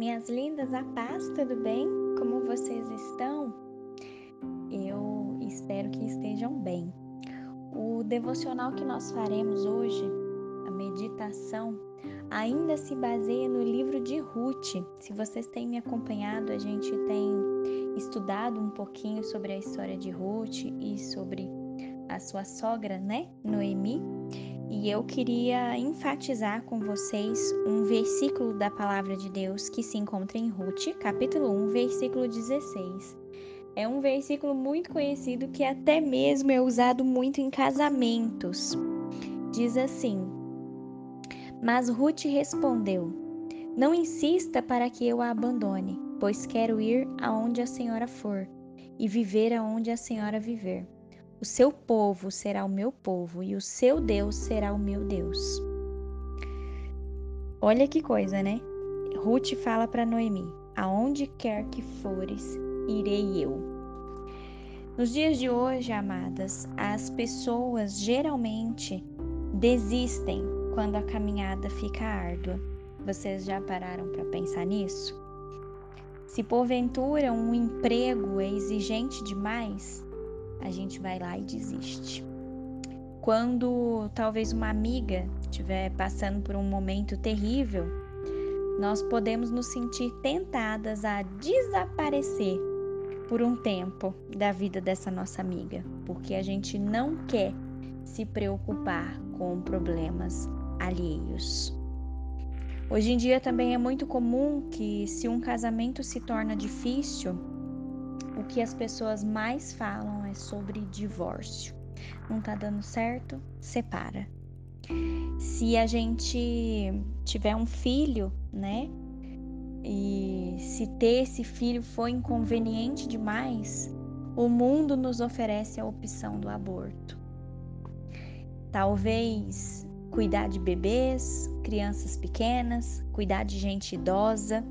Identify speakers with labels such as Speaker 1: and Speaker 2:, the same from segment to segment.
Speaker 1: Minhas lindas, a paz, tudo bem? Como vocês estão? Eu espero que estejam bem. O devocional que nós faremos hoje, a meditação, ainda se baseia no livro de Ruth. Se vocês têm me acompanhado, a gente tem estudado um pouquinho sobre a história de Ruth e sobre a sua sogra, né, Noemi. E eu queria enfatizar com vocês um versículo da palavra de Deus que se encontra em Ruth, capítulo 1, versículo 16. É um versículo muito conhecido que até mesmo é usado muito em casamentos. Diz assim: Mas Ruth respondeu: Não insista para que eu a abandone, pois quero ir aonde a senhora for e viver aonde a senhora viver. O seu povo será o meu povo e o seu Deus será o meu Deus. Olha que coisa, né? Ruth fala para Noemi: Aonde quer que fores, irei eu. Nos dias de hoje, amadas, as pessoas geralmente desistem quando a caminhada fica árdua. Vocês já pararam para pensar nisso? Se porventura um emprego é exigente demais, a gente vai lá e desiste. Quando talvez uma amiga estiver passando por um momento terrível, nós podemos nos sentir tentadas a desaparecer por um tempo da vida dessa nossa amiga, porque a gente não quer se preocupar com problemas alheios. Hoje em dia também é muito comum que, se um casamento se torna difícil, o que as pessoas mais falam é sobre divórcio. Não tá dando certo? Separa. Se a gente tiver um filho, né? E se ter esse filho for inconveniente demais, o mundo nos oferece a opção do aborto. Talvez cuidar de bebês, crianças pequenas, cuidar de gente idosa.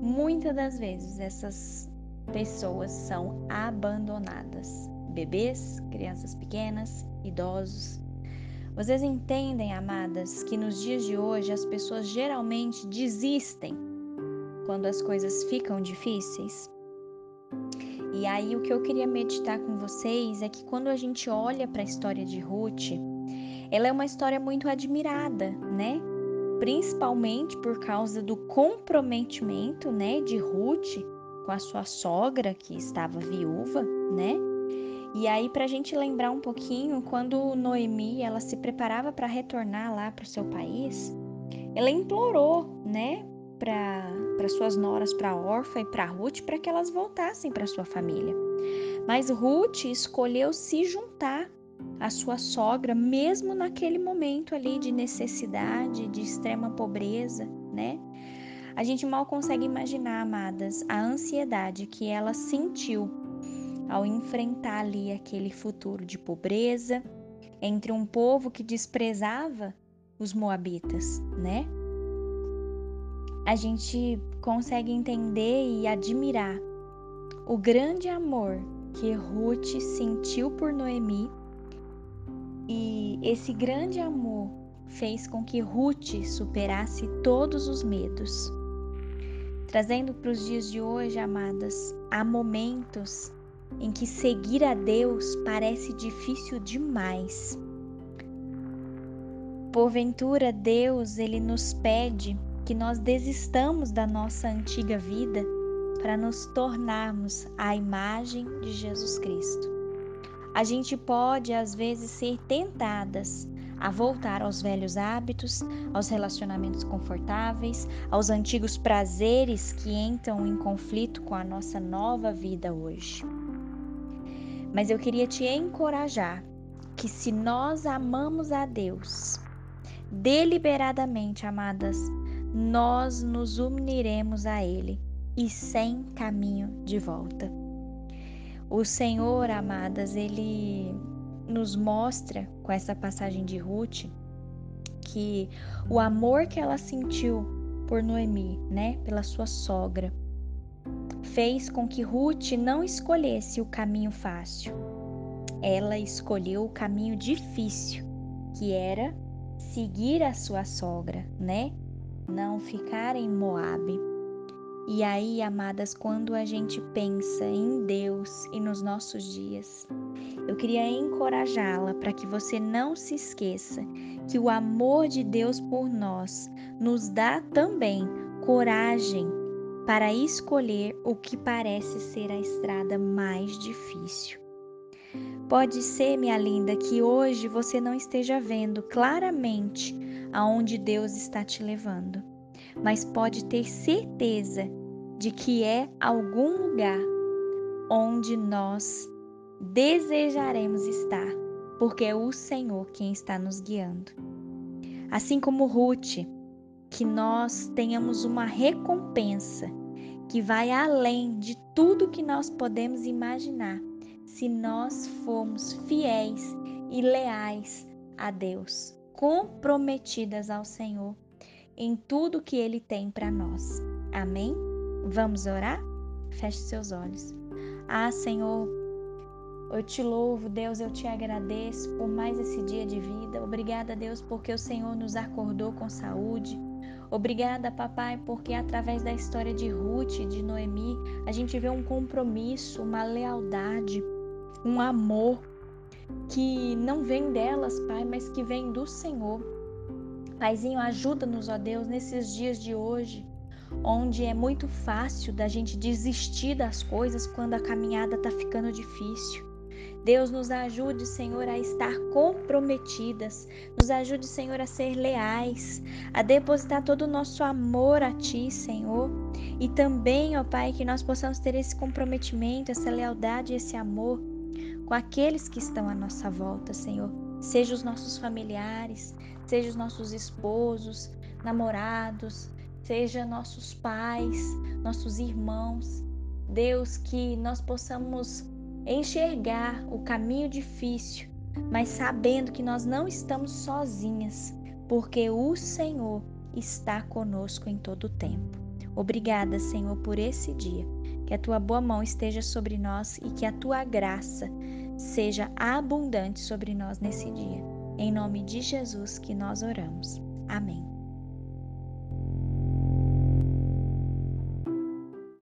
Speaker 1: Muitas das vezes essas pessoas são abandonadas: bebês, crianças pequenas, idosos. Vocês entendem, amadas, que nos dias de hoje as pessoas geralmente desistem quando as coisas ficam difíceis? E aí, o que eu queria meditar com vocês é que quando a gente olha para a história de Ruth, ela é uma história muito admirada, né? Principalmente por causa do comprometimento, né, de Ruth com a sua sogra, que estava viúva, né? E aí, para a gente lembrar um pouquinho, quando Noemi ela se preparava para retornar lá para o seu país, ela implorou, né, para suas noras, para Orfa e para Ruth, para que elas voltassem para sua família. Mas Ruth escolheu se juntar à sua sogra, mesmo naquele momento ali de necessidade, de extrema pobreza, né? A gente mal consegue imaginar, amadas, a ansiedade que ela sentiu ao enfrentar ali aquele futuro de pobreza entre um povo que desprezava os moabitas, né? A gente consegue entender e admirar o grande amor que Ruth sentiu por Noemi e esse grande amor fez com que Ruth superasse todos os medos. Trazendo para os dias de hoje, amadas, há momentos em que seguir a Deus parece difícil demais. Porventura, Deus, ele nos pede que nós desistamos da nossa antiga vida para nos tornarmos a imagem de Jesus Cristo. A gente pode às vezes ser tentadas a voltar aos velhos hábitos, aos relacionamentos confortáveis, aos antigos prazeres que entram em conflito com a nossa nova vida hoje. Mas eu queria te encorajar que se nós amamos a Deus, deliberadamente, amadas, nós nos uniremos a Ele e sem caminho de volta. O Senhor, amadas, Ele nos mostra com essa passagem de Ruth que o amor que ela sentiu por Noemi, né, pela sua sogra, fez com que Ruth não escolhesse o caminho fácil. Ela escolheu o caminho difícil, que era seguir a sua sogra, né? Não ficar em Moabe. E aí, amadas, quando a gente pensa em Deus e nos nossos dias, eu queria encorajá-la para que você não se esqueça que o amor de Deus por nós nos dá também coragem para escolher o que parece ser a estrada mais difícil. Pode ser, minha linda, que hoje você não esteja vendo claramente aonde Deus está te levando, mas pode ter certeza de que é algum lugar onde nós desejaremos estar, porque é o Senhor quem está nos guiando. Assim como Ruth, que nós tenhamos uma recompensa que vai além de tudo que nós podemos imaginar, se nós formos fiéis e leais a Deus, comprometidas ao Senhor em tudo que Ele tem para nós. Amém? Vamos orar? Feche seus olhos. Ah, Senhor, eu te louvo, Deus, eu te agradeço por mais esse dia de vida. Obrigada, Deus, porque o Senhor nos acordou com saúde. Obrigada, papai, porque através da história de Ruth e de Noemi, a gente vê um compromisso, uma lealdade, um amor que não vem delas, pai, mas que vem do Senhor. Paizinho, ajuda-nos, ó Deus, nesses dias de hoje onde é muito fácil da gente desistir das coisas quando a caminhada está ficando difícil. Deus nos ajude, Senhor, a estar comprometidas, nos ajude, Senhor, a ser leais, a depositar todo o nosso amor a Ti, Senhor, e também, ó Pai, que nós possamos ter esse comprometimento, essa lealdade, esse amor com aqueles que estão à nossa volta, Senhor, seja os nossos familiares, seja os nossos esposos, namorados, seja nossos pais, nossos irmãos. Deus, que nós possamos enxergar o caminho difícil, mas sabendo que nós não estamos sozinhas, porque o Senhor está conosco em todo o tempo. Obrigada, Senhor, por esse dia. Que a tua boa mão esteja sobre nós e que a tua graça seja abundante sobre nós nesse dia. Em nome de Jesus que nós oramos. Amém.